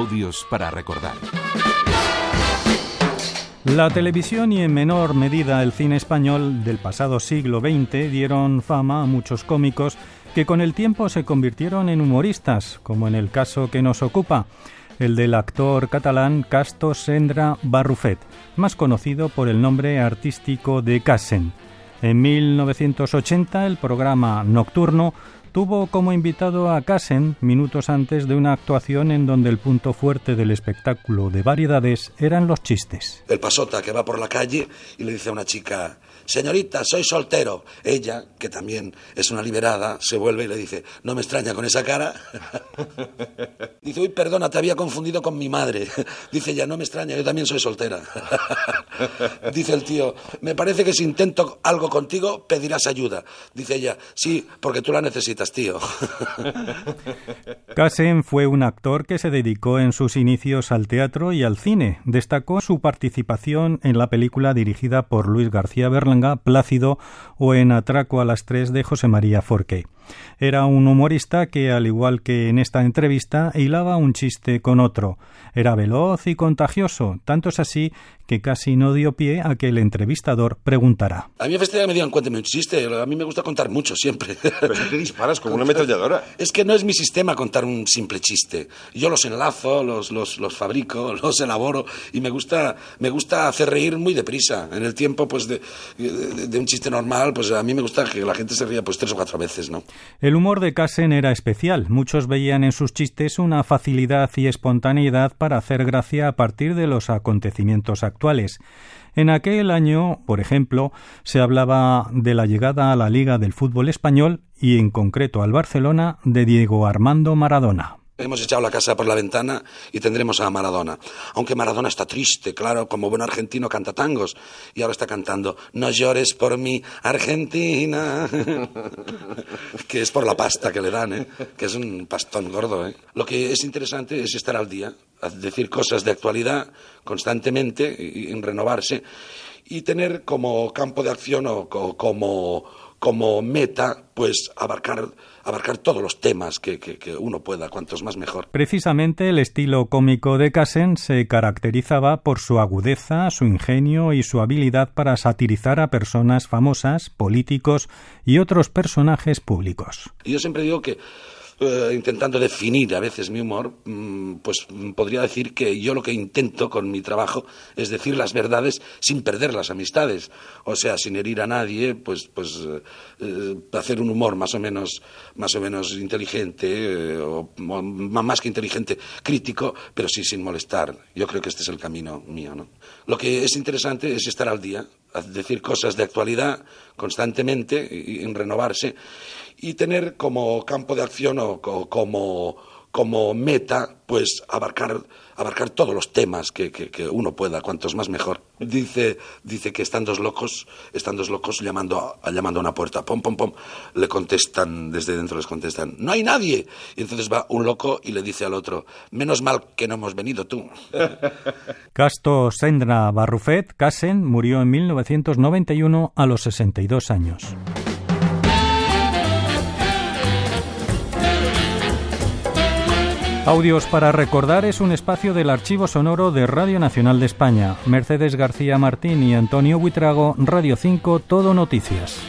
Audios para recordar. La televisión y en menor medida el cine español del pasado siglo XX dieron fama a muchos cómicos que con el tiempo se convirtieron en humoristas, como en el caso que nos ocupa, el del actor catalán Casto Sendra Barrufet, más conocido por el nombre artístico de Cassen. En 1980 el programa Nocturno tuvo como invitado a Cassen minutos antes de una actuación en donde el punto fuerte del espectáculo de variedades eran los chistes. El pasota que va por la calle y le dice a una chica, señorita, soy soltero. Ella, que también es una liberada, se vuelve y le dice, no me extraña con esa cara. dice, uy, perdona, te había confundido con mi madre. dice ella, no me extraña, yo también soy soltera. dice el tío, me parece que si intento algo contigo, pedirás ayuda. Dice ella, sí, porque tú la necesitas, tío. Casen fue un actor que se dedicó en sus inicios al teatro y al cine. Destacó su participación en la película dirigida por Luis García Berlanga, Plácido o en Atraco a las tres de José María Forqué. Era un humorista que, al igual que en esta entrevista, hilaba un chiste con otro. Era veloz y contagioso, tanto es así que casi no dio pie a que el entrevistador preguntara. A mí me me digan, cuénteme un chiste. A mí me gusta contar mucho siempre. ¿Pero qué disparas como una ametralladora? Es que no es mi sistema contar un simple chiste. Yo los enlazo, los, los, los fabrico, los elaboro y me gusta, me gusta hacer reír muy deprisa. En el tiempo pues de, de, de un chiste normal, pues a mí me gusta que la gente se ría pues tres o cuatro veces, ¿no? El humor de Cassen era especial. Muchos veían en sus chistes una facilidad y espontaneidad para hacer gracia a partir de los acontecimientos actuales. En aquel año, por ejemplo, se hablaba de la llegada a la Liga del Fútbol Español y en concreto al Barcelona de Diego Armando Maradona. Hemos echado la casa por la ventana y tendremos a Maradona. Aunque Maradona está triste, claro, como buen argentino canta tangos. Y ahora está cantando No llores por mí, Argentina. que es por la pasta que le dan, ¿eh? Que es un pastón gordo, ¿eh? Lo que es interesante es estar al día, decir cosas de actualidad constantemente, y renovarse, y tener como campo de acción o como, como meta, pues abarcar abarcar todos los temas que, que, que, uno pueda, cuantos más mejor. Precisamente el estilo cómico de Cassen se caracterizaba por su agudeza, su ingenio y su habilidad para satirizar a personas famosas, políticos y otros personajes públicos. Y yo siempre digo que eh, intentando definir a veces mi humor, mm, pues podría decir que yo lo que intento con mi trabajo es decir las verdades sin perder las amistades, o sea, sin herir a nadie, pues, pues eh, hacer un humor más o menos, más o menos inteligente, eh, o, más que inteligente, crítico, pero sí sin molestar. Yo creo que este es el camino mío. Lo que es interesante es estar al día, decir cosas de actualidad constantemente y, renovarse y tener como campo de acción o como, como meta, pues abarcar, abarcar todos los temas que, que, que, uno pueda, cuantos más mejor. Dice, dice que están dos locos, están dos locos llamando a, llamando a una puerta, pom, pom, pom, le contestan, desde dentro les contestan, no hay nadie. Y entonces va un loco y le dice al otro, menos mal que no hemos venido tú. Casto Sendra Barrufet, Casen, murió en 1991 a los 62 años. Audios para recordar es un espacio del archivo sonoro de Radio Nacional de España. Mercedes García Martín y Antonio Buitrago, Radio 5, Todo Noticias.